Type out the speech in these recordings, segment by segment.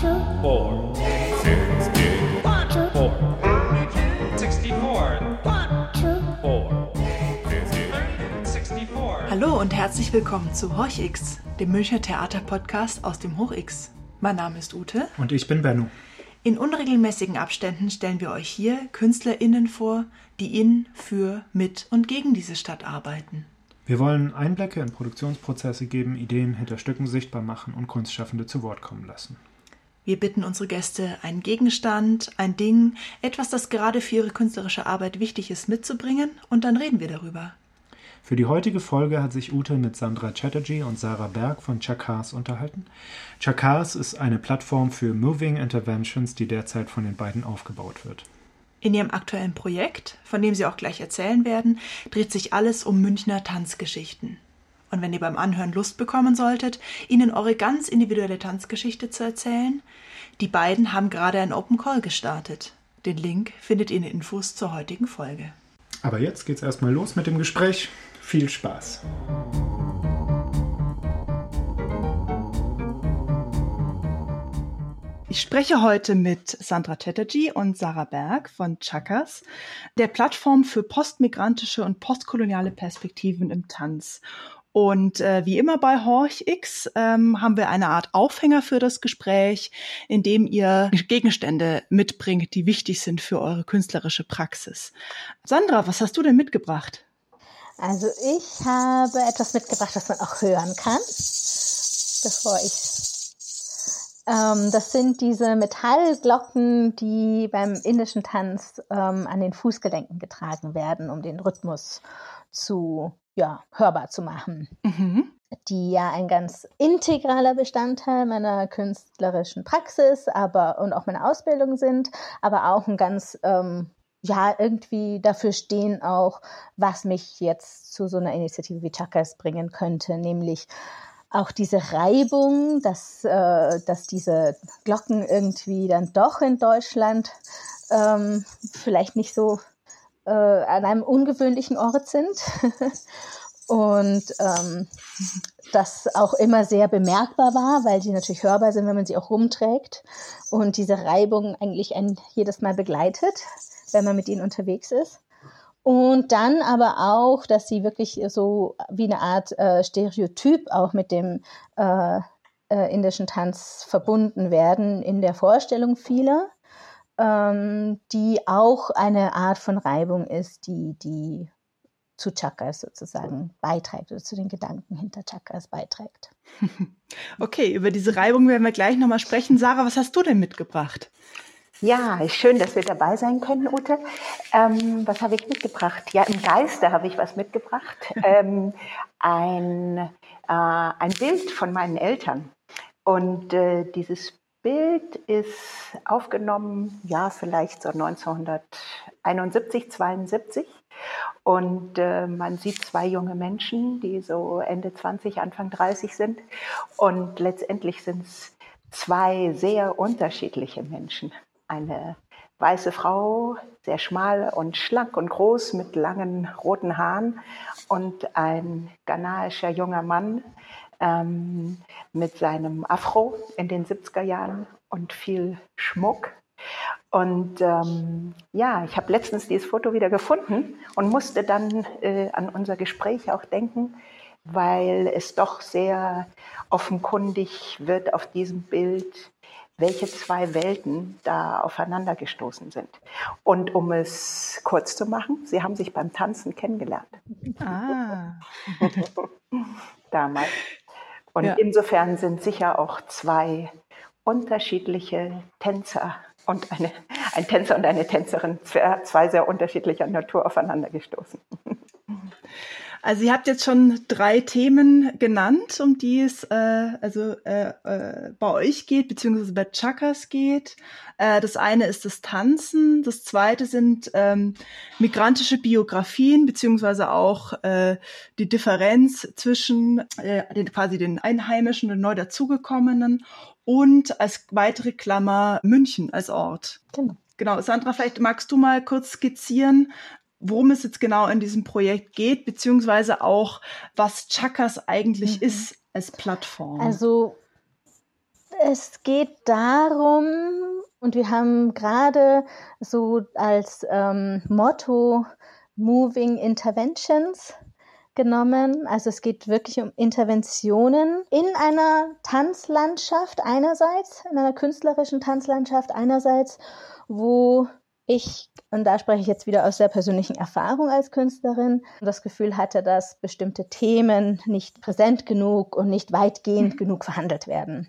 four, sixty, four, sixty-four, four, sixty-four. Hallo und herzlich willkommen zu Horch X, dem Münchner Theaterpodcast aus dem Hoch X. Mein Name ist Ute. Und ich bin Benno. In unregelmäßigen Abständen stellen wir euch hier KünstlerInnen vor, die in, für, mit und gegen diese Stadt arbeiten. Wir wollen Einblicke in Produktionsprozesse geben, Ideen hinter Stücken sichtbar machen und Kunstschaffende zu Wort kommen lassen. Wir bitten unsere Gäste, einen Gegenstand, ein Ding, etwas, das gerade für ihre künstlerische Arbeit wichtig ist, mitzubringen und dann reden wir darüber. Für die heutige Folge hat sich Ute mit Sandra Chatterjee und Sarah Berg von Chakars unterhalten. Chakars ist eine Plattform für Moving Interventions, die derzeit von den beiden aufgebaut wird. In ihrem aktuellen Projekt, von dem sie auch gleich erzählen werden, dreht sich alles um Münchner Tanzgeschichten. Und wenn ihr beim Anhören Lust bekommen solltet, ihnen eure ganz individuelle Tanzgeschichte zu erzählen, die beiden haben gerade ein Open Call gestartet. Den Link findet ihr in den Infos zur heutigen Folge. Aber jetzt geht's erstmal los mit dem Gespräch. Viel Spaß. Ich spreche heute mit Sandra Chatterjee und Sarah Berg von Chakas, der Plattform für postmigrantische und postkoloniale Perspektiven im Tanz. Und äh, wie immer bei Horch X ähm, haben wir eine Art Aufhänger für das Gespräch, in dem ihr Gegenstände mitbringt, die wichtig sind für eure künstlerische Praxis. Sandra, was hast du denn mitgebracht? Also ich habe etwas mitgebracht, das man auch hören kann, bevor ich. Ähm, das sind diese Metallglocken, die beim indischen Tanz ähm, an den Fußgelenken getragen werden, um den Rhythmus zu ja, hörbar zu machen. Mhm. Die ja ein ganz integraler Bestandteil meiner künstlerischen Praxis, aber und auch meiner Ausbildung sind, aber auch ein ganz ähm, ja, irgendwie dafür stehen auch, was mich jetzt zu so einer Initiative wie Chakas bringen könnte, nämlich auch diese Reibung, dass, äh, dass diese Glocken irgendwie dann doch in Deutschland ähm, vielleicht nicht so äh, an einem ungewöhnlichen Ort sind. Und ähm, das auch immer sehr bemerkbar war, weil sie natürlich hörbar sind, wenn man sie auch rumträgt. Und diese Reibung eigentlich ein jedes Mal begleitet, wenn man mit ihnen unterwegs ist. Und dann aber auch, dass sie wirklich so wie eine Art äh, Stereotyp auch mit dem äh, äh, indischen Tanz verbunden werden in der Vorstellung vieler, ähm, die auch eine Art von Reibung ist, die, die zu Chakras sozusagen beiträgt oder zu den Gedanken hinter Chakras beiträgt. Okay, über diese Reibung werden wir gleich nochmal sprechen. Sarah, was hast du denn mitgebracht? Ja, schön, dass wir dabei sein können, Ute. Ähm, was habe ich mitgebracht? Ja, im Geiste habe ich was mitgebracht. ähm, ein, äh, ein Bild von meinen Eltern. Und äh, dieses Bild ist aufgenommen, ja, vielleicht so 1971, 72. Und äh, man sieht zwei junge Menschen, die so Ende 20, Anfang 30 sind. Und letztendlich sind es zwei sehr unterschiedliche Menschen eine weiße Frau, sehr schmal und schlank und groß mit langen roten Haaren und ein ghanaischer junger Mann ähm, mit seinem Afro in den 70er Jahren und viel Schmuck. Und ähm, ja, ich habe letztens dieses Foto wieder gefunden und musste dann äh, an unser Gespräch auch denken, weil es doch sehr offenkundig wird auf diesem Bild, welche zwei Welten da aufeinander gestoßen sind. Und um es kurz zu machen, sie haben sich beim Tanzen kennengelernt. Ah. Damals. Und Ja. insofern sind sicher auch zwei unterschiedliche Tänzer und eine, ein Tänzer und eine Tänzerin, zwei sehr unterschiedlicher Natur aufeinander gestoßen. Also ihr habt jetzt schon drei Themen genannt, um die es äh, also äh, äh, bei euch geht, beziehungsweise bei Chakas geht. Äh, das eine ist das Tanzen, das zweite sind ähm, migrantische Biografien, beziehungsweise auch äh, die Differenz zwischen äh, den, quasi den Einheimischen und neu dazugekommenen und als weitere Klammer München als Ort. Genau. Genau, Sandra, vielleicht magst du mal kurz skizzieren, worum es jetzt genau in diesem Projekt geht, beziehungsweise auch, was Chakas eigentlich Mhm. ist als Plattform. Also Es geht darum, und wir haben gerade so als ähm, Motto Moving Interventions genommen. Also es geht wirklich um Interventionen in einer Tanzlandschaft einerseits, in einer künstlerischen Tanzlandschaft einerseits, wo ich, und da spreche ich jetzt wieder aus sehr persönlichen Erfahrung als Künstlerin, das Gefühl hatte, dass bestimmte Themen nicht präsent genug und nicht weitgehend mhm. genug verhandelt werden.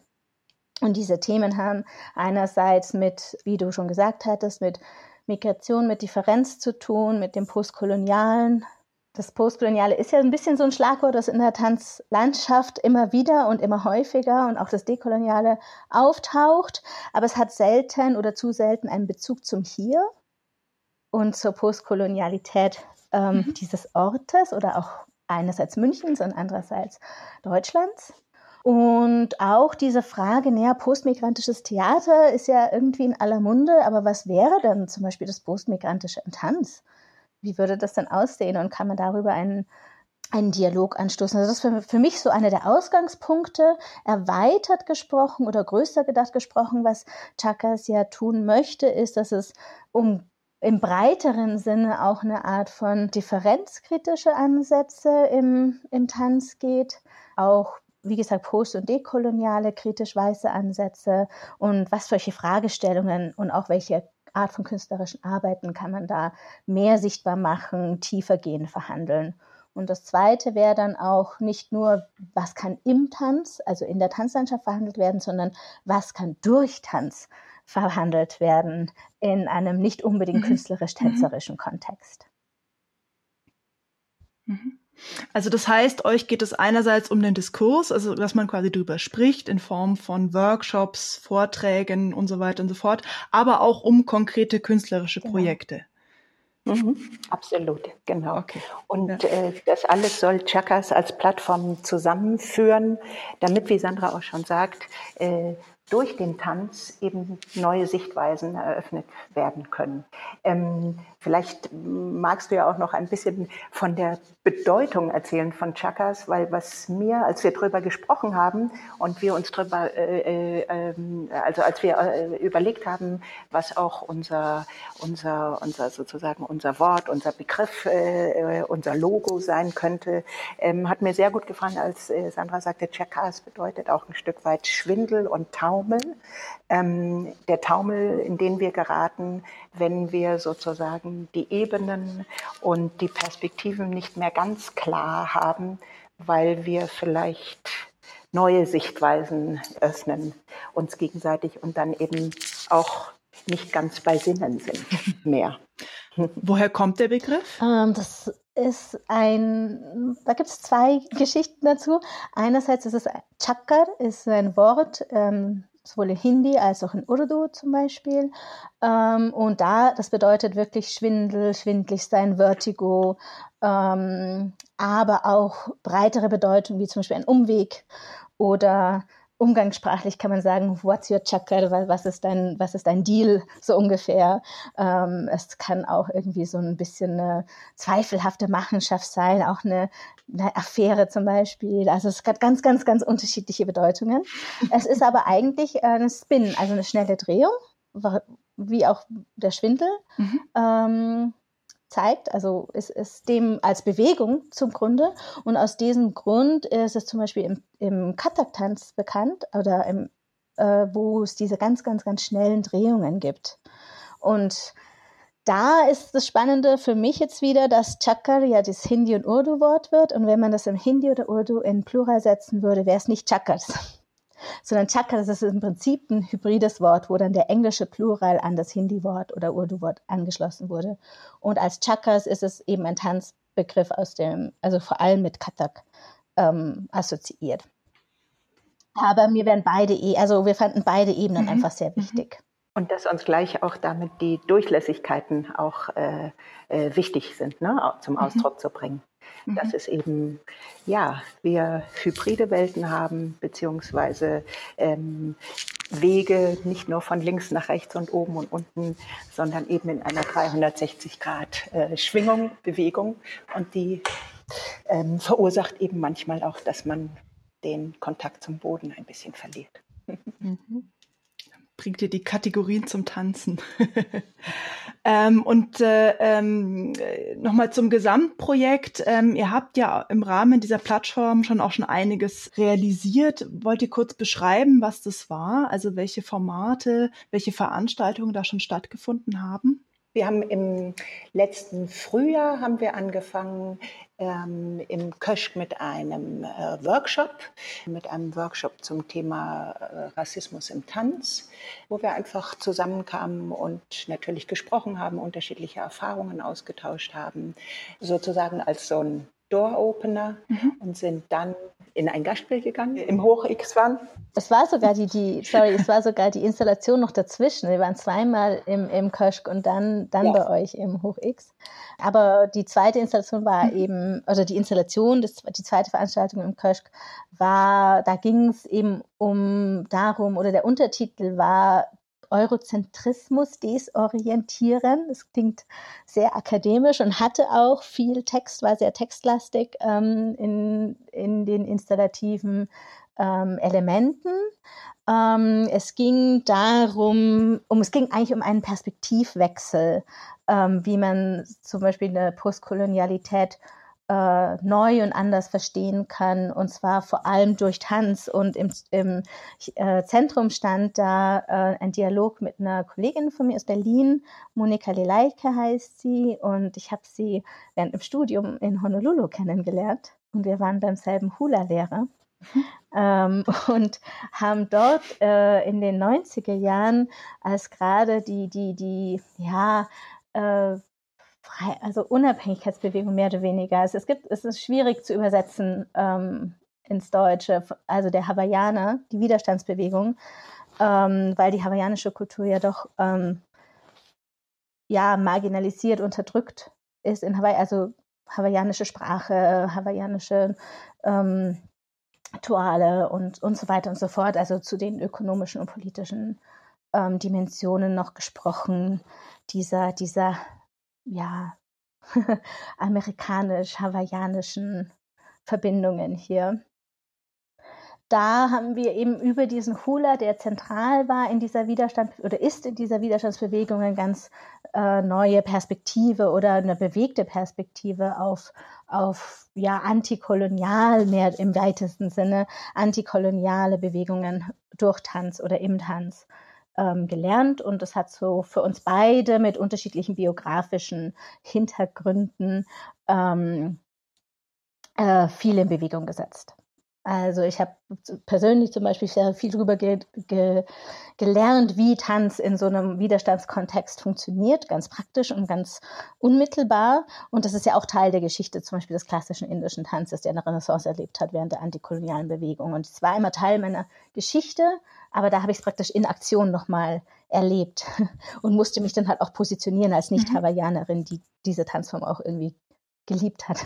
Und diese Themen haben einerseits mit, wie du schon gesagt hattest, mit Migration, mit Differenz zu tun, mit dem Postkolonialen. Das Postkoloniale ist ja ein bisschen so ein Schlagwort, das in der Tanzlandschaft immer wieder und immer häufiger und auch das Dekoloniale auftaucht. Aber es hat selten oder zu selten einen Bezug zum Hier und zur Postkolonialität ähm, mhm. dieses Ortes oder auch einerseits Münchens und andererseits Deutschlands. Und auch diese Frage, naja, postmigrantisches Theater ist ja irgendwie in aller Munde, aber was wäre denn zum Beispiel das postmigrantische im Tanz? Wie würde das denn aussehen und kann man darüber einen, einen Dialog anstoßen? Also das ist für, für mich so einer der Ausgangspunkte, erweitert gesprochen oder größer gedacht gesprochen, was Chakas ja tun möchte, ist, dass es um im breiteren Sinne auch eine Art von differenzkritische Ansätze im, im Tanz geht, auch wie gesagt, post- und dekoloniale, kritisch weiße Ansätze und was solche Fragestellungen und auch welche Art von künstlerischen Arbeiten kann man da mehr sichtbar machen, tiefer gehen, verhandeln. Und das Zweite wäre dann auch nicht nur, was kann im Tanz, also in der Tanzlandschaft verhandelt werden, sondern was kann durch Tanz verhandelt werden in einem nicht unbedingt mhm. künstlerisch-tänzerischen mhm. Kontext. Mhm. Also das heißt, euch geht es einerseits um den Diskurs, also dass man quasi drüber spricht in Form von Workshops, Vorträgen und so weiter und so fort, aber auch um konkrete künstlerische genau. Projekte. Mhm, absolut, genau. Okay. Und ja. äh, das alles soll Chakas als Plattform zusammenführen, damit, wie Sandra auch schon sagt, äh, durch den Tanz eben neue Sichtweisen eröffnet werden können. Ähm, vielleicht magst du ja auch noch ein bisschen von der Bedeutung erzählen von Chakas, weil was mir, als wir drüber gesprochen haben und wir uns drüber, äh, äh, ähm, also als wir äh, überlegt haben, was auch unser, unser, unser sozusagen unser Wort, unser Begriff, äh, unser Logo sein könnte, ähm, hat mir sehr gut gefallen, als äh, Sandra sagte, Chakas bedeutet auch ein Stück weit Schwindel und Taum. Taumel. Ähm, der Taumel, in den wir geraten, wenn wir sozusagen die Ebenen und die Perspektiven nicht mehr ganz klar haben, weil wir vielleicht neue Sichtweisen öffnen, uns gegenseitig und dann eben auch nicht ganz bei Sinnen sind mehr. Woher kommt der Begriff? Ähm, das ist ein, da gibt es zwei Geschichten dazu. Einerseits ist es Chakar, ist ein Wort, ähm, sowohl in Hindi als auch in Urdu zum Beispiel. Ähm, und da, das bedeutet wirklich Schwindel, schwindlig sein, Vertigo, ähm, aber auch breitere Bedeutung, wie zum Beispiel ein Umweg oder umgangssprachlich kann man sagen, what's your chakra, was ist dein, was ist dein Deal, so ungefähr. Ähm, es kann auch irgendwie so ein bisschen eine zweifelhafte Machenschaft sein, auch eine, eine Affäre zum Beispiel. Also es hat ganz, ganz, ganz unterschiedliche Bedeutungen. es ist aber eigentlich eine Spin, also eine schnelle Drehung, wie auch der Schwindel. Mhm. Ähm, zeigt, also ist es dem als Bewegung zum Grunde. Und aus diesem Grund ist es zum Beispiel im, im Katak-Tanz bekannt oder im, äh, wo es diese ganz, ganz, ganz schnellen Drehungen gibt. Und da ist das Spannende für mich jetzt wieder, dass Chakar ja das Hindi- und Urdu-Wort wird. Und wenn man das im Hindi oder Urdu in Plural setzen würde, wäre es nicht Chakars sondern Chakra, das ist im Prinzip ein hybrides Wort, wo dann der englische Plural an das Hindi-Wort oder Urdu-Wort angeschlossen wurde. Und als Chakras ist es eben ein Tanzbegriff aus dem, also vor allem mit Kathak ähm, assoziiert. Aber mir werden beide, e also wir fanden beide Ebenen mhm. einfach sehr mhm. wichtig. Und dass uns gleich auch damit die Durchlässigkeiten auch äh, äh, wichtig sind, ne, zum mhm. Ausdruck mhm. zu bringen. Mhm. Dass es eben, ja, wir hybride Welten haben, beziehungsweise ähm, Wege nicht nur von links nach rechts und oben und unten, sondern eben in einer 360 Grad äh, Schwingung, Bewegung. Und die ähm, verursacht eben manchmal auch, dass man den Kontakt zum Boden ein bisschen verliert. Mhm bringt dir die Kategorien zum Tanzen. ähm, und äh, ähm, nochmal zum Gesamtprojekt. Ähm, ihr habt ja im Rahmen dieser Plattform schon auch schon einiges realisiert. Wollt ihr kurz beschreiben, was das war? Also welche Formate, welche Veranstaltungen da schon stattgefunden haben? Wir haben im letzten Frühjahr haben wir angefangen ähm, im Köschk mit einem äh, Workshop, mit einem Workshop zum Thema äh, Rassismus im Tanz, wo wir einfach zusammenkamen und natürlich gesprochen haben, unterschiedliche Erfahrungen ausgetauscht haben, sozusagen als so ein Door-Opener mhm. und sind dann in ein Gastspiel gegangen, im Hoch-X-Wan. Es war sogar die, die, sorry, es war sogar die Installation noch dazwischen. Wir waren zweimal im, im Köschk und dann, dann ja. bei euch im Hoch-X. Aber die zweite Installation war mhm. eben, also die Installation, das, die zweite Veranstaltung im Köschk war, da ging es eben um darum, oder der Untertitel war Eurozentrismus desorientieren. Das klingt sehr akademisch und hatte auch viel Text, war sehr textlastig ähm, in, in den installativen ähm, Elementen. Ähm, es ging darum, um, es ging eigentlich um einen Perspektivwechsel, ähm, wie man zum Beispiel eine Postkolonialität äh, neu und anders verstehen kann, und zwar vor allem durch Tanz. Und im, im äh, Zentrum stand da äh, ein Dialog mit einer Kollegin von mir aus Berlin, Monika Leleike heißt sie, und ich habe sie während im Studium in Honolulu kennengelernt. Und wir waren beim selben Hula-Lehrer. Ähm, und haben dort äh, in den 90er Jahren, als gerade die, die, die, ja, äh, frei, also Unabhängigkeitsbewegung mehr oder weniger. Also es gibt, es ist schwierig zu übersetzen ähm, ins Deutsche, also der Hawaiianer, die Widerstandsbewegung, ähm, weil die hawaiianische Kultur ja doch ähm, ja marginalisiert, unterdrückt ist in Hawaii, also hawaiianische Sprache, hawaiianische ähm, Rituale und, und so weiter und so fort, also zu den ökonomischen und politischen ähm, Dimensionen noch gesprochen, dieser, dieser ja, amerikanisch-hawaiianischen Verbindungen hier. Da haben wir eben über diesen Hula, der zentral war in dieser Widerstand oder ist in dieser Widerstandsbewegung eine ganz äh, neue Perspektive oder eine bewegte Perspektive auf, auf ja, antikolonial, mehr im weitesten Sinne, antikoloniale Bewegungen durch Tanz oder im Tanz ähm, gelernt und es hat so für uns beide mit unterschiedlichen biografischen Hintergründen ähm, äh, viel in Bewegung gesetzt. Also ich habe persönlich zum Beispiel sehr viel darüber ge ge gelernt, wie Tanz in so einem Widerstandskontext funktioniert, ganz praktisch und ganz unmittelbar. Und das ist ja auch Teil der Geschichte zum Beispiel des klassischen indischen Tanzes, der eine Renaissance erlebt hat während der antikolonialen Bewegung. Und es war immer Teil meiner Geschichte, aber da habe ich es praktisch in Aktion nochmal erlebt und musste mich dann halt auch positionieren als Nicht-Hawaiianerin, die diese Tanzform auch irgendwie geliebt hat.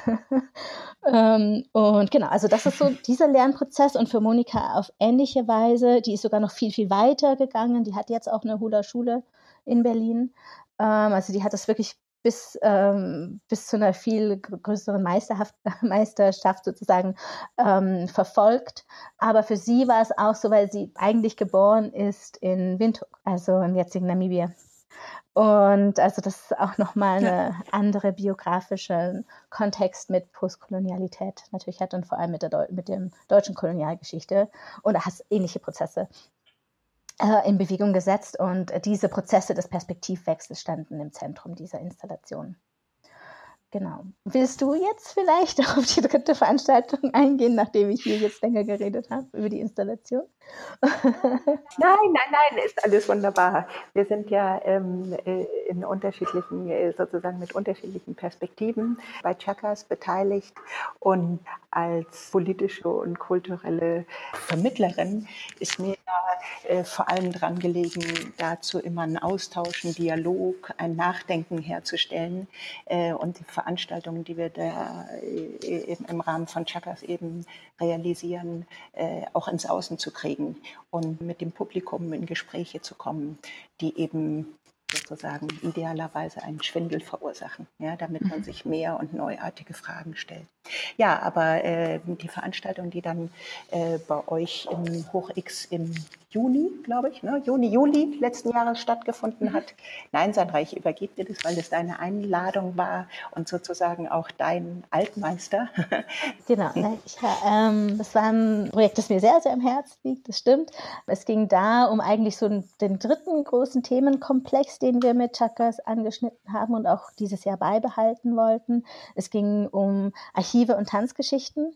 ähm, und genau, also das ist so dieser Lernprozess und für Monika auf ähnliche Weise, die ist sogar noch viel, viel weiter gegangen. Die hat jetzt auch eine Hula-Schule in Berlin. Ähm, also die hat das wirklich bis, ähm, bis zu einer viel größeren Meisterschaft sozusagen ähm, verfolgt. Aber für sie war es auch so, weil sie eigentlich geboren ist in Windhoek, also im jetzigen Namibia. Und also das ist auch nochmal eine andere biografische Kontext mit Postkolonialität natürlich hat und vor allem mit der Deu mit dem deutschen Kolonialgeschichte und da hast ähnliche Prozesse äh, in Bewegung gesetzt und diese Prozesse des Perspektivwechsels standen im Zentrum dieser Installation. Genau. Willst du jetzt vielleicht auf die dritte Veranstaltung eingehen, nachdem ich hier jetzt länger geredet habe über die Installation? nein, nein, nein, ist alles wunderbar. Wir sind ja ähm, äh, in unterschiedlichen, äh, sozusagen mit unterschiedlichen Perspektiven bei Chakas beteiligt und als politische und kulturelle Vermittlerin ist mir äh, vor allem daran gelegen, dazu immer einen Austausch, einen Dialog, ein Nachdenken herzustellen äh, und die Veranstaltungen, die wir da äh, im Rahmen von Chakas eben realisieren, äh, auch ins Außen zu kriegen und mit dem Publikum in Gespräche zu kommen, die eben sozusagen idealerweise einen Schwindel verursachen, ja, damit man mhm. sich mehr und neuartige Fragen stellt. Ja, aber äh, die Veranstaltung, die dann äh, bei euch im Hoch-X im Juni, glaube ich, ne? Juni, Juli letzten Jahres stattgefunden mhm. hat. Nein, Sandra, ich übergebe dir das, weil das deine Einladung war und sozusagen auch dein Altmeister. genau, ne? ich, ähm, das war ein Projekt, das mir sehr, sehr am Herzen liegt, das stimmt. Es ging da um eigentlich so den dritten großen Themenkomplex, den wir mit Chakras angeschnitten haben und auch dieses Jahr beibehalten wollten. Es ging um Archive und Tanzgeschichten.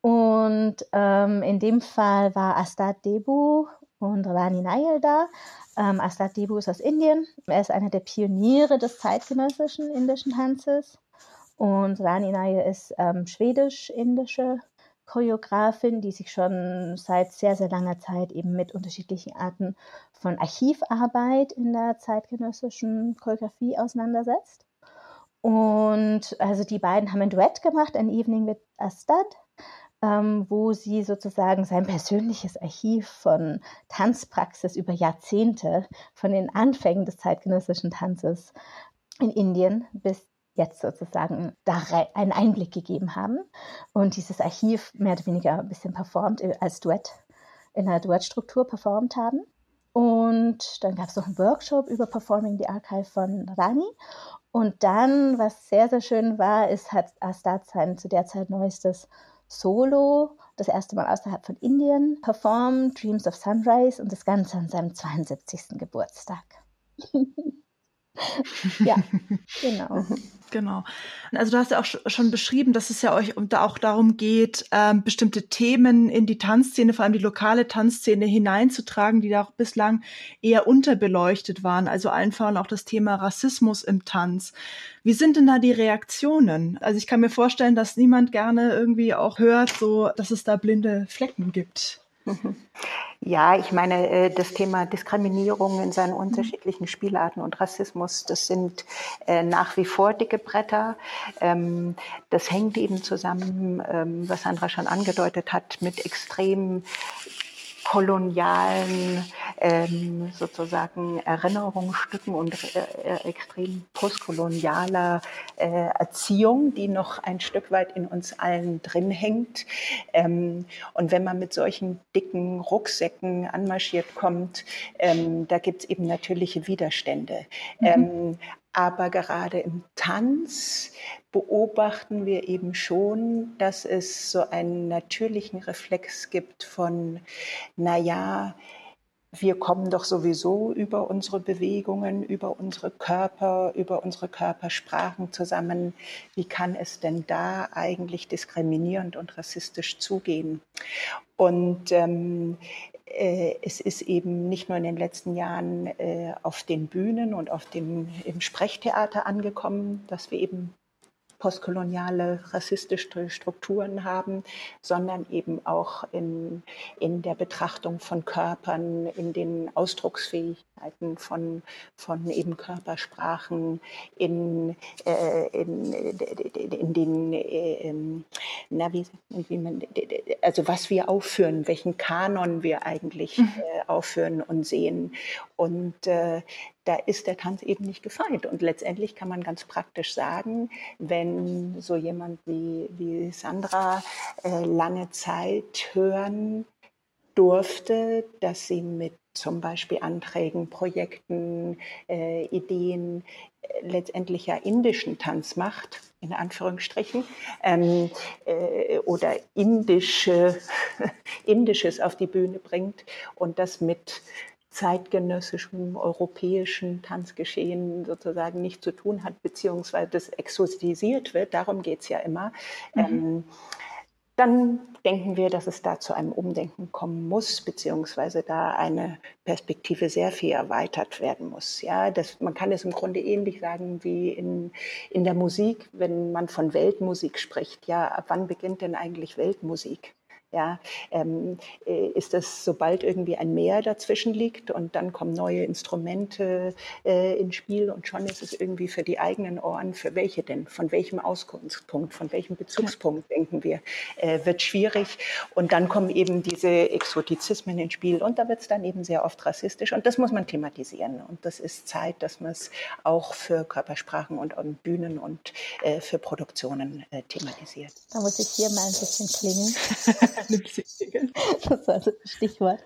Und ähm, in dem Fall war Astad Debu und Rani Nayel da. Ähm, Astad Debu ist aus Indien. Er ist einer der Pioniere des zeitgenössischen indischen Tanzes. Und Rani Nayel ist ähm, schwedisch-indische Choreografin, die sich schon seit sehr, sehr langer Zeit eben mit unterschiedlichen Arten von Archivarbeit in der zeitgenössischen Choreografie auseinandersetzt. Und also die beiden haben ein Duett gemacht, ein Evening with Astad ähm, wo sie sozusagen sein persönliches Archiv von Tanzpraxis über Jahrzehnte, von den Anfängen des zeitgenössischen Tanzes in Indien bis jetzt sozusagen da einen Einblick gegeben haben und dieses Archiv mehr oder weniger ein bisschen performt äh, als Duett in einer Duettstruktur performt haben. Und dann gab es noch einen Workshop über Performing the Archive von Rani. Und dann, was sehr, sehr schön war, ist, hat Astad sein zu der Zeit neuestes solo, das erste Mal außerhalb von Indien performt, Dreams of Sunrise und das Ganze an seinem 72. Geburtstag. ja, genau. Genau. Also du hast ja auch schon beschrieben, dass es ja euch auch darum geht, ähm, bestimmte Themen in die Tanzszene, vor allem die lokale Tanzszene hineinzutragen, die da auch bislang eher unterbeleuchtet waren. Also allen voran auch das Thema Rassismus im Tanz. Wie sind denn da die Reaktionen? Also ich kann mir vorstellen, dass niemand gerne irgendwie auch hört, so, dass es da blinde Flecken gibt. Ja, ich meine, äh, das Thema Diskriminierung in seinen unterschiedlichen Spielarten und Rassismus, das sind äh, nach wie vor dicke Bretter. Ähm, das hängt eben zusammen, ähm, was Sandra schon angedeutet hat, mit extrem kolonialen ähm, sozusagen Erinnerungsstücken und äh, äh, extrem postkolonialer äh, Erziehung, die noch ein Stück weit in uns allen drin hängt. Ähm, und wenn man mit solchen dicken Rucksäcken anmarschiert kommt, ähm, da gibt es eben natürliche Widerstände. Mhm. Aber gerade im Tanz beobachten wir eben schon, dass es so einen natürlichen Reflex gibt von, naja, wir kommen doch sowieso über unsere Bewegungen, über unsere Körper, über unsere Körpersprachen zusammen. Wie kann es denn da eigentlich diskriminierend und rassistisch zugehen? Und ähm, äh, es ist eben nicht nur in den letzten Jahren äh, auf den Bühnen und auf dem, im Sprechtheater angekommen, dass wir eben postkoloniale rassistische Strukturen haben, sondern eben auch in, in der Betrachtung von Körpern, in den Ausdrucksfähigkeiten von, von eben Körpersprachen, in, äh, in, in den, äh, na, wie, wie man, also was wir aufführen, welchen Kanon wir eigentlich mhm. äh, aufführen und sehen. Und äh, da ist der Tanz eben nicht gefeit. Und letztendlich kann man ganz praktisch sagen, wenn so jemand wie, wie Sandra äh, lange Zeit hören durfte, dass sie mit zum Beispiel Anträgen, Projekten, äh, Ideen äh, letztendlich ja indischen Tanz macht, in Anführungsstrichen, ähm, äh, oder indische, Indisches auf die Bühne bringt und das mit zeitgenössischem europäischen Tanzgeschehen sozusagen nicht zu tun hat, beziehungsweise das exotisiert wird, darum geht es ja immer, mhm. ähm, dann denken wir, dass es da zu einem Umdenken kommen muss, beziehungsweise da eine Perspektive sehr viel erweitert werden muss. Ja, das, man kann es im Grunde ähnlich sagen wie in, in der Musik, wenn man von Weltmusik spricht. Ja, ab wann beginnt denn eigentlich Weltmusik? Ja, ähm, äh, ist das, sobald irgendwie ein Meer dazwischen liegt und dann kommen neue Instrumente äh, ins Spiel und schon ist es irgendwie für die eigenen Ohren, für welche denn, von welchem Ausgangspunkt, von welchem Bezugspunkt ja. denken wir, äh, wird schwierig. Und dann kommen eben diese Exotizismen ins Spiel und da wird es dann eben sehr oft rassistisch und das muss man thematisieren. Und das ist Zeit, dass man es auch für Körpersprachen und, und Bühnen und äh, für Produktionen äh, thematisiert. Da muss ich hier mal ein bisschen das war das Stichwort.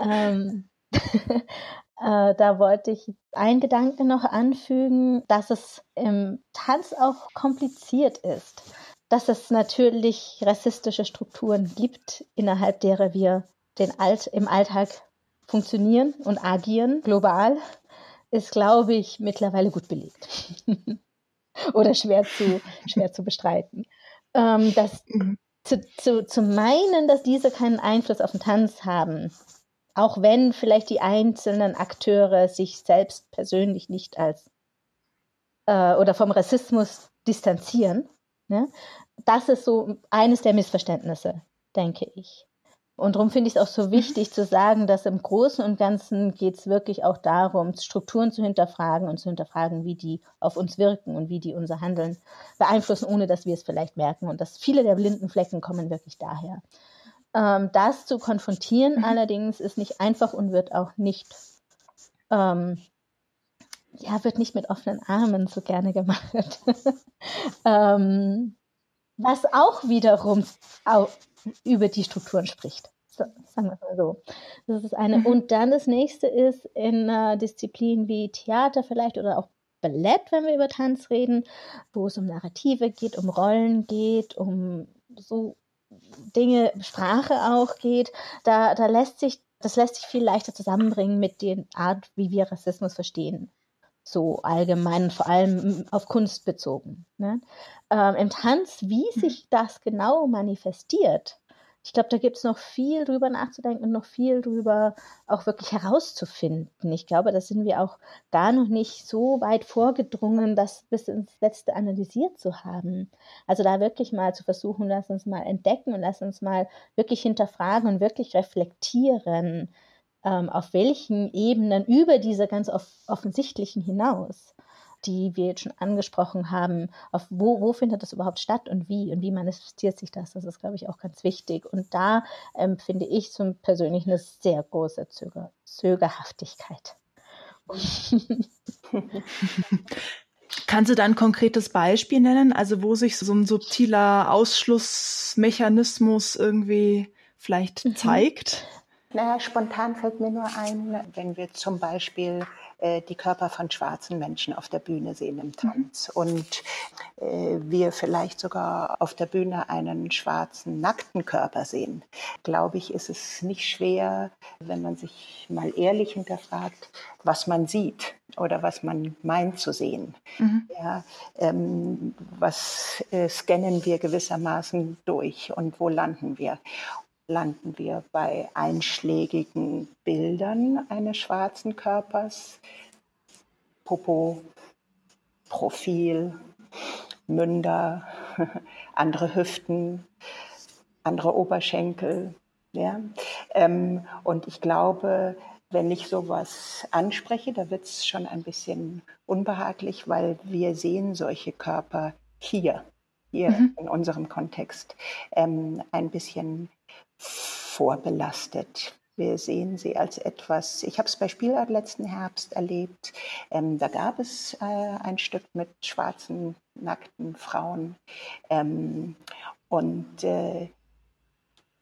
Ähm, äh, da wollte ich einen Gedanken noch anfügen, dass es im Tanz auch kompliziert ist. Dass es natürlich rassistische Strukturen gibt, innerhalb derer wir den Alt im Alltag funktionieren und agieren, global, ist, glaube ich, mittlerweile gut belegt. Oder schwer zu, schwer zu bestreiten. Ähm, dass mhm zu, zu, zu meinen, dass diese keinen Einfluss auf den Tanz haben, auch wenn vielleicht die einzelnen Akteure sich selbst persönlich nicht als äh, oder vom Rassismus distanzieren, ne? das ist so eines der Missverständnisse, denke ich. Und darum finde ich es auch so mhm. wichtig zu sagen, dass im Großen und Ganzen geht es wirklich auch darum, Strukturen zu hinterfragen und zu hinterfragen, wie die auf uns wirken und wie die unser Handeln beeinflussen, ohne dass wir es vielleicht merken. Und dass viele der blinden Flecken kommen wirklich daher. Ähm, das zu konfrontieren mhm. allerdings ist nicht einfach und wird auch nicht, ähm, ja, wird nicht mit offenen Armen so gerne gemacht. ähm, was auch wiederum über die Strukturen spricht. So, sagen wir es mal so. Das ist eine. Mhm. Und dann das nächste ist in äh, Disziplinen wie Theater vielleicht oder auch Ballett, wenn wir über Tanz reden, wo es um Narrative geht, um Rollen geht, um so Dinge, Sprache auch geht. Da, da lässt sich, das lässt sich viel leichter zusammenbringen mit der Art, wie wir Rassismus verstehen so allgemein, vor allem auf Kunst bezogen. Ne? Ähm, Im Tanz, wie mhm. sich das genau manifestiert, ich glaube, da gibt es noch viel drüber nachzudenken und noch viel drüber auch wirklich herauszufinden. Ich glaube, da sind wir auch gar noch nicht so weit vorgedrungen, das bis ins Letzte analysiert zu haben. Also da wirklich mal zu versuchen, lass uns mal entdecken und lass uns mal wirklich hinterfragen und wirklich reflektieren, ähm, auf welchen Ebenen über diese ganz off offensichtlichen hinaus, die wir jetzt schon angesprochen haben, auf wo, wo findet das überhaupt statt und wie und wie manifestiert sich das, das ist, glaube ich, auch ganz wichtig. Und da empfinde ähm, ich zum Persönlichen eine sehr große Zöger Zögerhaftigkeit. Kannst du da ein konkretes Beispiel nennen, also wo sich so ein subtiler Ausschlussmechanismus irgendwie vielleicht mhm. zeigt? Naja, spontan fällt mir nur ein, wenn wir zum Beispiel äh, die Körper von schwarzen Menschen auf der Bühne sehen im Tanz mhm. und äh, wir vielleicht sogar auf der Bühne einen schwarzen, nackten Körper sehen, glaube ich, ist es nicht schwer, wenn man sich mal ehrlich hinterfragt, was man sieht oder was man meint zu sehen. Mhm. Ja, ähm, was äh, scannen wir gewissermaßen durch und wo landen wir? Landen wir bei einschlägigen Bildern eines schwarzen Körpers. Popo, Profil, Münder, andere Hüften, andere Oberschenkel. Ja? Ähm, und ich glaube, wenn ich sowas anspreche, da wird es schon ein bisschen unbehaglich, weil wir sehen solche Körper hier, hier mhm. in unserem Kontext, ähm, ein bisschen vorbelastet. Wir sehen sie als etwas, ich habe es bei Spielart letzten Herbst erlebt, ähm, da gab es äh, ein Stück mit schwarzen, nackten Frauen. Ähm, und äh,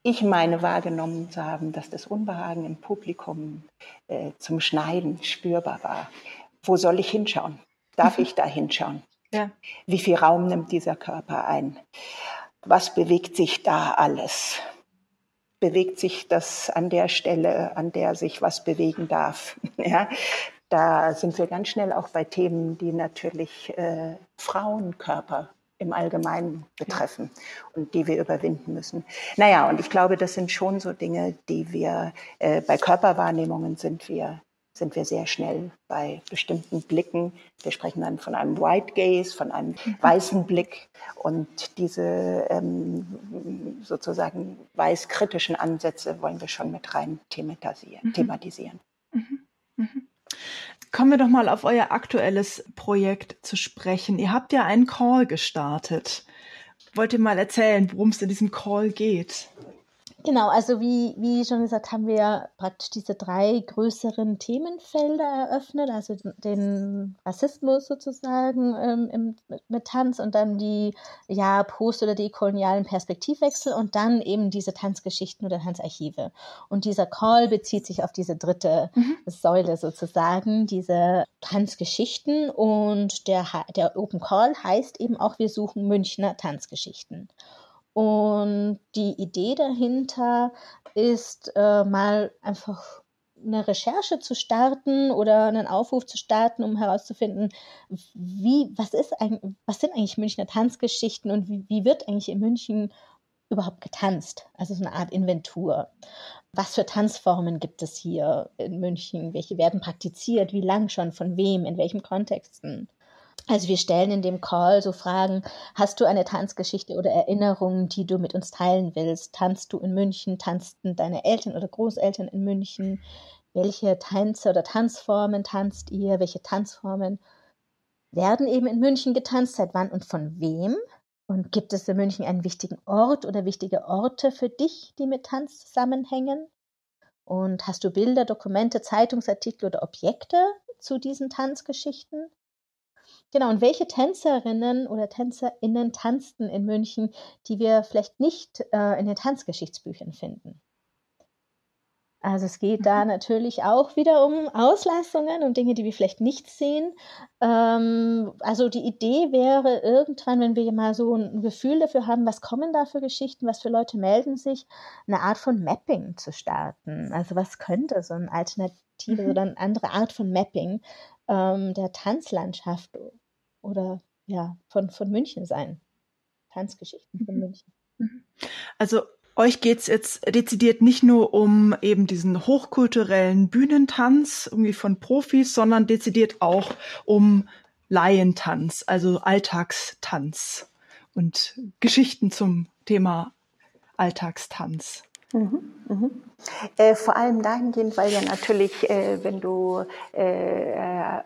ich meine wahrgenommen zu haben, dass das Unbehagen im Publikum äh, zum Schneiden spürbar war. Wo soll ich hinschauen? Darf mhm. ich da hinschauen? Ja. Wie viel Raum nimmt dieser Körper ein? Was bewegt sich da alles? Bewegt sich das an der Stelle, an der sich was bewegen darf. Ja, da sind wir ganz schnell auch bei Themen, die natürlich äh, Frauenkörper im Allgemeinen betreffen und die wir überwinden müssen. Naja, und ich glaube, das sind schon so Dinge, die wir äh, bei Körperwahrnehmungen sind wir sind wir sehr schnell bei bestimmten Blicken. Wir sprechen dann von einem White Gaze, von einem mhm. weißen Blick. Und diese ähm, sozusagen weiß-kritischen Ansätze wollen wir schon mit rein thematisieren. Mhm. thematisieren. Mhm. Mhm. Kommen wir doch mal auf euer aktuelles Projekt zu sprechen. Ihr habt ja einen Call gestartet. Wollt ihr mal erzählen, worum es in diesem Call geht? Genau, also wie, wie schon gesagt, haben wir praktisch diese drei größeren Themenfelder eröffnet, also den Rassismus sozusagen ähm, im, mit Tanz und dann die ja post- oder dekolonialen Perspektivwechsel und dann eben diese Tanzgeschichten oder Tanzarchive. Und dieser Call bezieht sich auf diese dritte mhm. Säule sozusagen, diese Tanzgeschichten und der, der Open Call heißt eben auch, wir suchen Münchner Tanzgeschichten. Und die Idee dahinter ist äh, mal einfach eine Recherche zu starten oder einen Aufruf zu starten, um herauszufinden, wie, was ist eigentlich, was sind eigentlich Münchner Tanzgeschichten und wie, wie wird eigentlich in München überhaupt getanzt? Also so eine Art Inventur. Was für Tanzformen gibt es hier in München? Welche werden praktiziert? Wie lang schon? Von wem? In welchen Kontexten? Also wir stellen in dem Call so Fragen, hast du eine Tanzgeschichte oder Erinnerungen, die du mit uns teilen willst? Tanzt du in München? Tanzten deine Eltern oder Großeltern in München? Welche Tänze oder Tanzformen tanzt ihr? Welche Tanzformen werden eben in München getanzt? Seit wann und von wem? Und gibt es in München einen wichtigen Ort oder wichtige Orte für dich, die mit Tanz zusammenhängen? Und hast du Bilder, Dokumente, Zeitungsartikel oder Objekte zu diesen Tanzgeschichten? Genau, und welche Tänzerinnen oder TänzerInnen tanzten in München, die wir vielleicht nicht äh, in den Tanzgeschichtsbüchern finden? Also es geht da mhm. natürlich auch wieder um Auslassungen, um Dinge, die wir vielleicht nicht sehen. Ähm, also die Idee wäre irgendwann, wenn wir mal so ein Gefühl dafür haben, was kommen da für Geschichten, was für Leute melden sich, eine Art von Mapping zu starten. Also was könnte so eine Alternative mhm. oder eine andere Art von Mapping ähm, der Tanzlandschaft oder ja, von, von München sein. Tanzgeschichten von mhm. München. Mhm. Also euch geht es jetzt dezidiert nicht nur um eben diesen hochkulturellen Bühnentanz irgendwie von Profis, sondern dezidiert auch um Laientanz, also Alltagstanz und Geschichten zum Thema Alltagstanz. Mhm, mhm. Äh, vor allem dahingehend, weil ja natürlich, äh, wenn du äh, äh,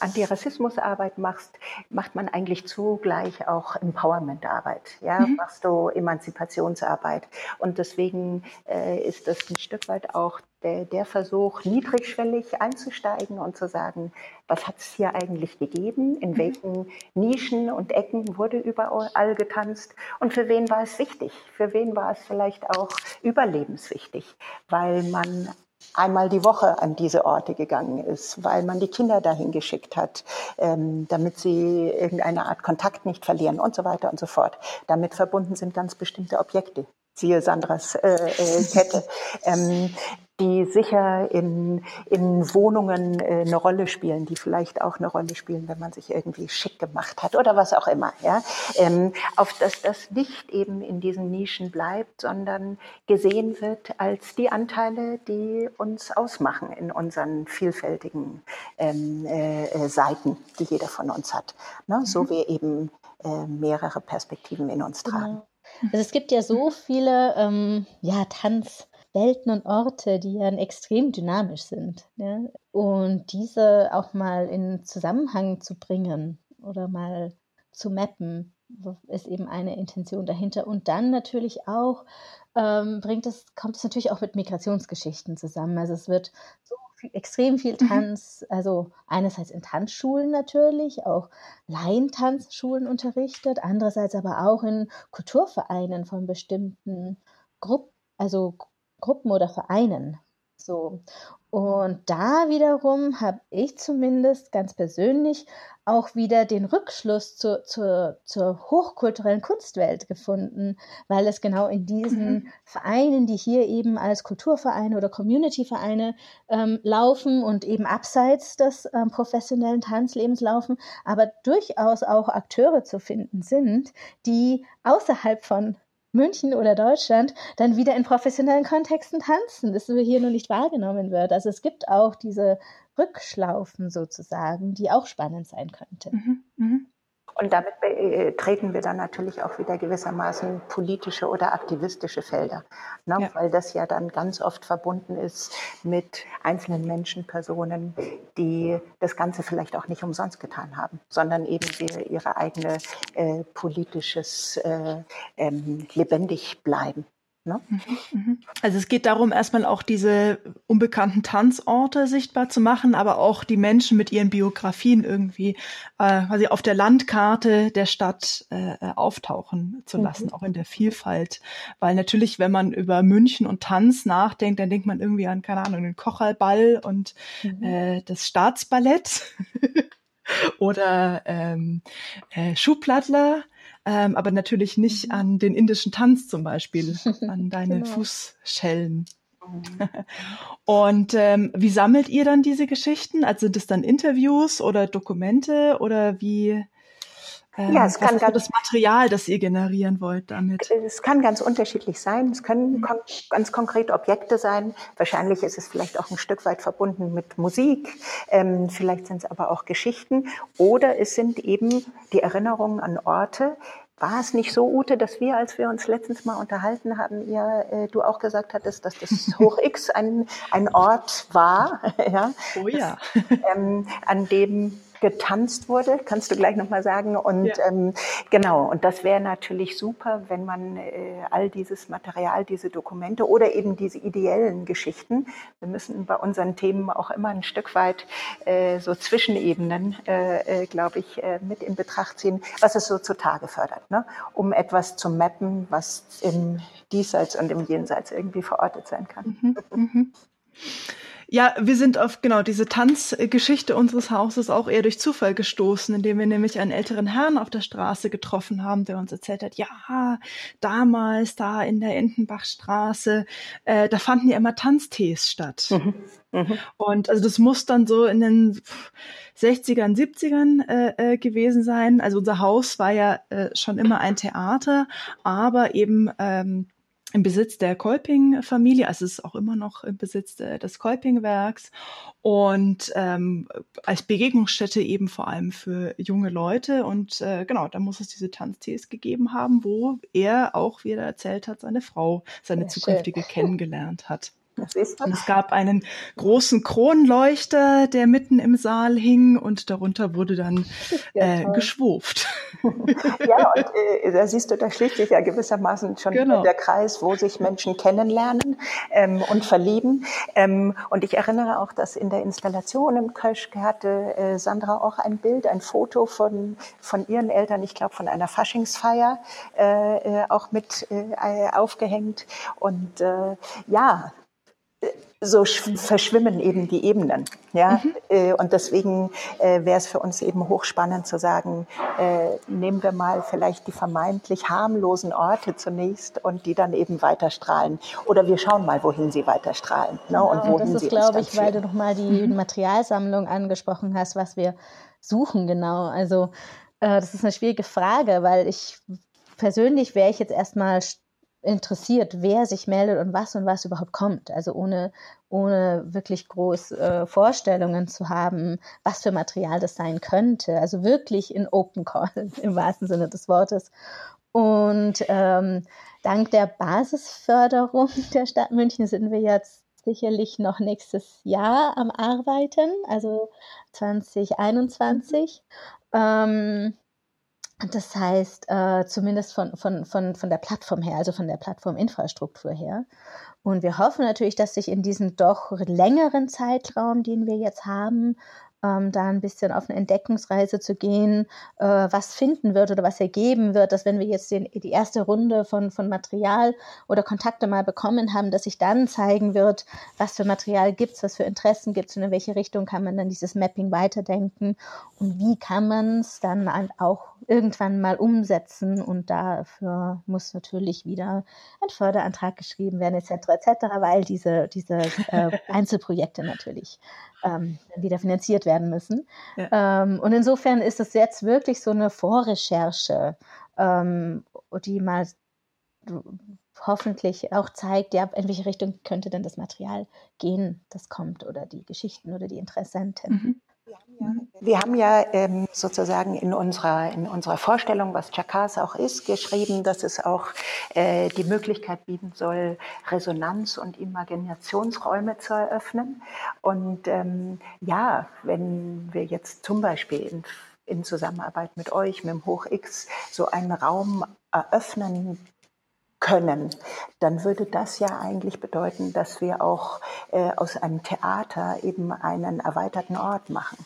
Antirassismusarbeit machst, macht man eigentlich zugleich auch Empowermentarbeit. Ja, mhm. machst du Emanzipationsarbeit. Und deswegen äh, ist das ein Stück weit auch der, der Versuch, niedrigschwellig einzusteigen und zu sagen, was hat es hier eigentlich gegeben, in mhm. welchen Nischen und Ecken wurde überall getanzt und für wen war es wichtig, für wen war es vielleicht auch überlebenswichtig, weil man einmal die Woche an diese Orte gegangen ist, weil man die Kinder dahin geschickt hat, ähm, damit sie irgendeine Art Kontakt nicht verlieren und so weiter und so fort. Damit verbunden sind ganz bestimmte Objekte, siehe Sandras äh, äh, Kette. Ähm, die sicher in, in Wohnungen äh, eine Rolle spielen, die vielleicht auch eine Rolle spielen, wenn man sich irgendwie schick gemacht hat oder was auch immer. Ja? Ähm, auf dass das nicht eben in diesen Nischen bleibt, sondern gesehen wird als die Anteile, die uns ausmachen in unseren vielfältigen ähm, äh, äh Seiten, die jeder von uns hat. Ne? So mhm. wir eben äh, mehrere Perspektiven in uns tragen. Genau. Also es gibt ja so viele ähm, ja, Tanz- Welten und Orte, die ja extrem dynamisch sind. Ja? Und diese auch mal in Zusammenhang zu bringen oder mal zu mappen, ist eben eine Intention dahinter. Und dann natürlich auch ähm, bringt es, kommt es natürlich auch mit Migrationsgeschichten zusammen. Also es wird so viel, extrem viel mhm. Tanz, also einerseits in Tanzschulen natürlich, auch Laientanzschulen unterrichtet, andererseits aber auch in Kulturvereinen von bestimmten Gruppen, also Gruppen oder Vereinen. So. Und da wiederum habe ich zumindest ganz persönlich auch wieder den Rückschluss zur, zur, zur hochkulturellen Kunstwelt gefunden, weil es genau in diesen mhm. Vereinen, die hier eben als Kulturvereine oder Community-Vereine ähm, laufen und eben abseits des ähm, professionellen Tanzlebens laufen, aber durchaus auch Akteure zu finden sind, die außerhalb von München oder Deutschland dann wieder in professionellen Kontexten tanzen, wir hier nur nicht wahrgenommen wird. Also es gibt auch diese Rückschlaufen sozusagen, die auch spannend sein könnte. Mhm, mh. Und damit treten wir dann natürlich auch wieder gewissermaßen politische oder aktivistische Felder, ne? ja. weil das ja dann ganz oft verbunden ist mit einzelnen Menschen, Personen, die das Ganze vielleicht auch nicht umsonst getan haben, sondern eben ihre eigene äh, politisches äh, ähm, lebendig bleiben. Ne? Mhm, mhm. Also es geht darum, erstmal auch diese unbekannten Tanzorte sichtbar zu machen, aber auch die Menschen mit ihren Biografien irgendwie äh, quasi auf der Landkarte der Stadt äh, äh, auftauchen zu lassen, mhm. auch in der Vielfalt. Weil natürlich, wenn man über München und Tanz nachdenkt, dann denkt man irgendwie an, keine Ahnung, den Kocherlball und mhm. äh, das Staatsballett. oder ähm, äh, Schuhplattler ähm, aber natürlich nicht mhm. an den indischen Tanz zum Beispiel, an deine genau. Fußschellen. Mhm. Und ähm, wie sammelt ihr dann diese Geschichten? Also sind es dann Interviews oder Dokumente oder wie? Ähm, ja, es kann ganz, das Material, das ihr generieren wollt damit? Es kann ganz unterschiedlich sein. Es können mhm. kon ganz konkret Objekte sein. Wahrscheinlich ist es vielleicht auch ein Stück weit verbunden mit Musik. Ähm, vielleicht sind es aber auch Geschichten. Oder es sind eben die Erinnerungen an Orte, war es nicht so, Ute, dass wir, als wir uns letztens mal unterhalten haben, ihr, äh, du auch gesagt hattest, dass das Hoch X ein, ein Ort war, ja? Oh ja. ähm, an dem getanzt wurde, kannst du gleich nochmal sagen. Und ja. ähm, genau, und das wäre natürlich super, wenn man äh, all dieses Material, diese Dokumente oder eben diese ideellen Geschichten, wir müssen bei unseren Themen auch immer ein Stück weit äh, so Zwischenebenen, äh, äh, glaube ich, äh, mit in Betracht ziehen, was es so zutage fördert, ne? um etwas zu mappen, was im Diesseits und im Jenseits irgendwie verortet sein kann. Mhm, mhm. Ja, wir sind auf genau diese Tanzgeschichte unseres Hauses auch eher durch Zufall gestoßen, indem wir nämlich einen älteren Herrn auf der Straße getroffen haben, der uns erzählt hat, ja, damals da in der Entenbachstraße, äh, da fanden ja immer Tanztees statt. Mhm. Mhm. Und also das muss dann so in den 60ern, 70ern äh, äh, gewesen sein. Also unser Haus war ja äh, schon immer ein Theater, aber eben ähm, im Besitz der Kolping-Familie, also es ist auch immer noch im Besitz des Kolping-Werks und ähm, als Begegnungsstätte eben vor allem für junge Leute. Und äh, genau, da muss es diese Tanztees gegeben haben, wo er auch, wie er erzählt hat, seine Frau, seine ja, zukünftige schön. kennengelernt hat. Und es gab einen großen Kronleuchter, der mitten im Saal hing und darunter wurde dann äh, geschwurft. Ja, und äh, da siehst du, da schließt sich ja gewissermaßen schon genau. der Kreis, wo sich Menschen kennenlernen ähm, und verlieben. Ähm, und ich erinnere auch, dass in der Installation im Köschk hatte äh, Sandra auch ein Bild, ein Foto von, von ihren Eltern, ich glaube von einer Faschingsfeier, äh, äh auch mit äh, aufgehängt. Und äh, ja, so verschwimmen eben die Ebenen. Ja? Mhm. Äh, und deswegen äh, wäre es für uns eben hochspannend zu sagen, äh, nehmen wir mal vielleicht die vermeintlich harmlosen Orte zunächst und die dann eben weiterstrahlen. Oder wir schauen mal, wohin sie weiterstrahlen. Ne? und genau, wohin das ist, glaube ich, weil du nochmal die mhm. Materialsammlung angesprochen hast, was wir suchen genau. Also das ist eine schwierige Frage, weil ich persönlich wäre ich jetzt erstmal interessiert, wer sich meldet und was und was überhaupt kommt. Also ohne, ohne wirklich groß äh, Vorstellungen zu haben, was für Material das sein könnte. Also wirklich in Open Call im wahrsten Sinne des Wortes. Und ähm, dank der Basisförderung der Stadt München sind wir jetzt sicherlich noch nächstes Jahr am Arbeiten, also 2021. Ähm, das heißt, äh, zumindest von, von, von, von der Plattform her, also von der Plattforminfrastruktur her. Und wir hoffen natürlich, dass sich in diesem doch längeren Zeitraum, den wir jetzt haben, ähm, da ein bisschen auf eine Entdeckungsreise zu gehen, äh, was finden wird oder was ergeben wird, dass wenn wir jetzt den, die erste Runde von, von Material oder Kontakte mal bekommen haben, dass sich dann zeigen wird, was für Material gibt es, was für Interessen gibt es und in welche Richtung kann man dann dieses Mapping weiterdenken und wie kann man es dann auch irgendwann mal umsetzen und dafür muss natürlich wieder ein Förderantrag geschrieben werden etc. etc., weil diese, diese äh, Einzelprojekte natürlich ähm, wieder finanziert werden müssen. Ja. Ähm, und insofern ist es jetzt wirklich so eine Vorrecherche, ähm, die mal hoffentlich auch zeigt, ja, in welche Richtung könnte denn das Material gehen, das kommt oder die Geschichten oder die Interessenten. Mhm. Wir haben ja ähm, sozusagen in unserer, in unserer Vorstellung, was Chakars auch ist, geschrieben, dass es auch äh, die Möglichkeit bieten soll, Resonanz- und Imaginationsräume zu eröffnen. Und ähm, ja, wenn wir jetzt zum Beispiel in, in Zusammenarbeit mit euch, mit dem Hoch X, so einen Raum eröffnen können, dann würde das ja eigentlich bedeuten, dass wir auch äh, aus einem Theater eben einen erweiterten Ort machen.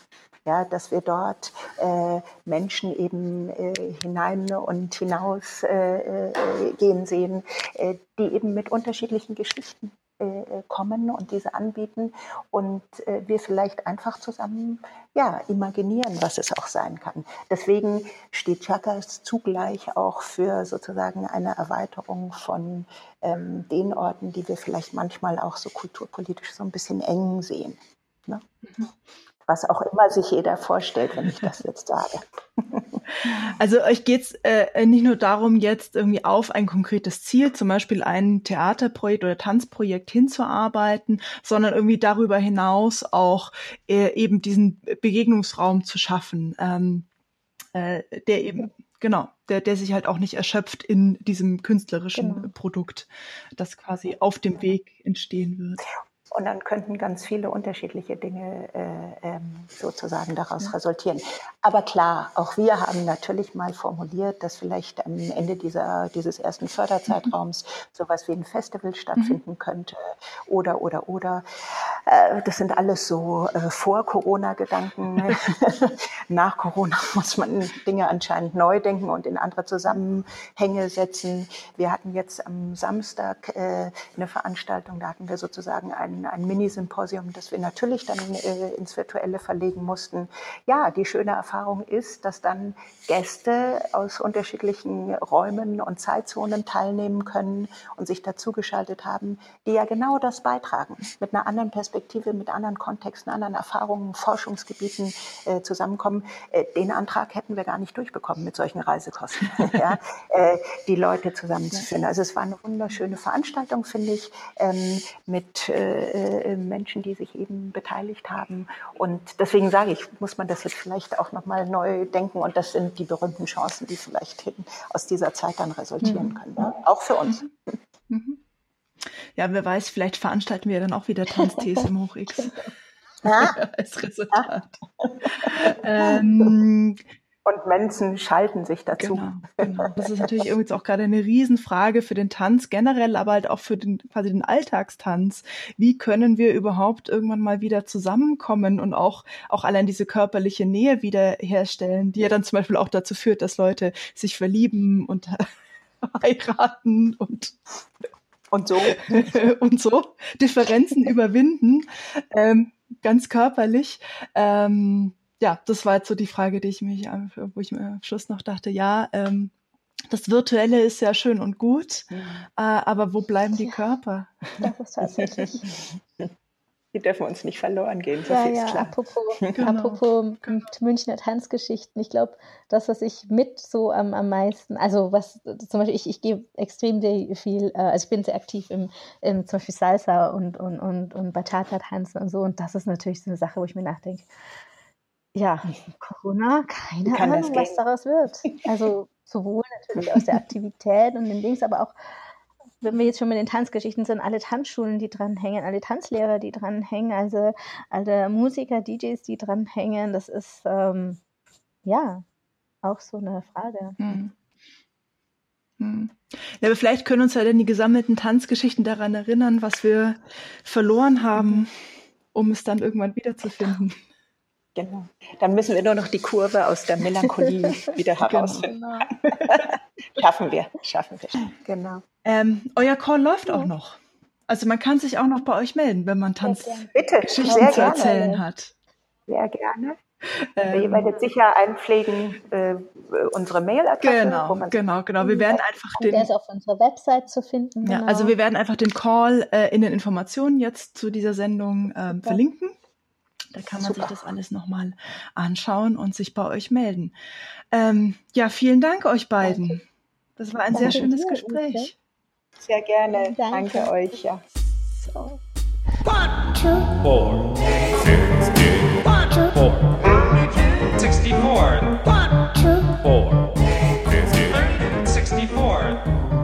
Ja, dass wir dort äh, Menschen eben äh, hinein und hinaus äh, äh gehen sehen, äh, die eben mit unterschiedlichen Geschichten äh, kommen und diese anbieten und äh, wir vielleicht einfach zusammen ja, imaginieren, was es auch sein kann. Deswegen steht Chakas zugleich auch für sozusagen eine Erweiterung von ähm, den Orten, die wir vielleicht manchmal auch so kulturpolitisch so ein bisschen eng sehen. Ne? Was auch immer sich jeder vorstellt, wenn ich das jetzt sage. Also euch geht es äh, nicht nur darum, jetzt irgendwie auf ein konkretes Ziel, zum Beispiel ein Theaterprojekt oder Tanzprojekt hinzuarbeiten, sondern irgendwie darüber hinaus auch äh, eben diesen Begegnungsraum zu schaffen, ähm, äh, der eben genau, der, der sich halt auch nicht erschöpft in diesem künstlerischen genau. Produkt, das quasi auf dem Weg entstehen wird. Und dann könnten ganz viele unterschiedliche Dinge äh, ähm, sozusagen daraus resultieren. Aber klar, auch wir haben natürlich mal formuliert, dass vielleicht am Ende dieser, dieses ersten Förderzeitraums mhm. sowas wie ein Festival stattfinden mhm. könnte oder, oder, oder. Äh, das sind alles so äh, Vor-Corona-Gedanken. Nach Corona muss man Dinge anscheinend neu denken und in andere Zusammenhänge setzen. Wir hatten jetzt am Samstag äh, eine Veranstaltung, da hatten wir sozusagen einen ein, Mini-Symposium, das wir natürlich dann äh, ins Virtuelle verlegen mussten. Ja, die schöne Erfahrung ist, dass dann Gäste aus unterschiedlichen Räumen und Zeitzonen teilnehmen können und sich dazugeschaltet haben, die ja genau das beitragen, mit einer anderen Perspektive, mit anderen Kontexten, anderen Erfahrungen, Forschungsgebieten äh, zusammenkommen. Äh, den Antrag hätten wir gar nicht durchbekommen mit solchen Reisekosten, ja, äh, die Leute zusammenzuführen. Also es war eine wunderschöne Veranstaltung, finde ich, ähm, mit äh, äh, äh, Menschen, die sich eben beteiligt haben. Und deswegen sage ich, muss man das jetzt vielleicht auch nochmal neu denken. Und das sind die berühmten Chancen, die vielleicht aus dieser Zeit dann resultieren mhm. können. Ne? Auch für uns. Mhm. mhm. Ja, wer weiß, vielleicht veranstalten wir dann auch wieder Tanztees im Hoch X. Ja. Als Resultat. ähm, und Menschen schalten sich dazu. Genau, genau. Das ist natürlich irgendwie auch gerade eine Riesenfrage für den Tanz generell, aber halt auch für den quasi den Alltagstanz. Wie können wir überhaupt irgendwann mal wieder zusammenkommen und auch, auch allein diese körperliche Nähe wiederherstellen, die ja dann zum Beispiel auch dazu führt, dass Leute sich verlieben und heiraten und und so und so Differenzen überwinden, ähm, ganz körperlich. Ähm, ja, das war jetzt so die Frage, die ich mich, wo ich mir am Schluss noch dachte, ja, ähm, das Virtuelle ist ja schön und gut, mhm. äh, aber wo bleiben die Körper? Das ist tatsächlich. Die dürfen uns nicht verloren gehen, so ja, ja, klar. Apropos, genau. apropos genau. Münchner Tanzgeschichten, ich glaube, das, was ich mit so am, am meisten, also was zum Beispiel, ich, ich gebe extrem viel, äh, also ich bin sehr aktiv im, im zum Beispiel Salsa und, und, und, und Bachata-Tanzen und so und das ist natürlich so eine Sache, wo ich mir nachdenke, ja, Corona, keine Ahnung, was daraus wird. Also sowohl natürlich aus der Aktivität und den Dings, aber auch, wenn wir jetzt schon mit den Tanzgeschichten sind, alle Tanzschulen, die dranhängen, alle Tanzlehrer, die dranhängen, also alle Musiker, DJs, die dranhängen, das ist ähm, ja auch so eine Frage. Hm. Hm. Ja, aber vielleicht können uns ja dann die gesammelten Tanzgeschichten daran erinnern, was wir verloren haben, mhm. um es dann irgendwann wiederzufinden. Genau. Dann müssen wir nur noch die Kurve aus der Melancholie wieder genau. herausfinden. Genau. schaffen wir, schaffen wir. Genau. Ähm, euer Call läuft auch noch. Also man kann sich auch noch bei euch melden, wenn man Tanzgeschichten zu erzählen hat. Sehr gerne. Ähm, Ihr werdet sicher einpflegen äh, unsere Mailadresse. Genau, genau, genau. Wir werden einfach den. Der ist auf unserer Website zu finden. Ja, genau. also wir werden einfach den Call äh, in den Informationen jetzt zu dieser Sendung äh, verlinken. Da kann man Super. sich das alles nochmal anschauen und sich bei euch melden. Ähm, ja, vielen Dank euch beiden. Danke. Das war ein Danke sehr schönes dir, Gespräch. Ute. Sehr gerne. Danke, Danke euch. Ja. So. One, two, four, sixty, one, two, four, sixty-four, one, two, four, sixty-four.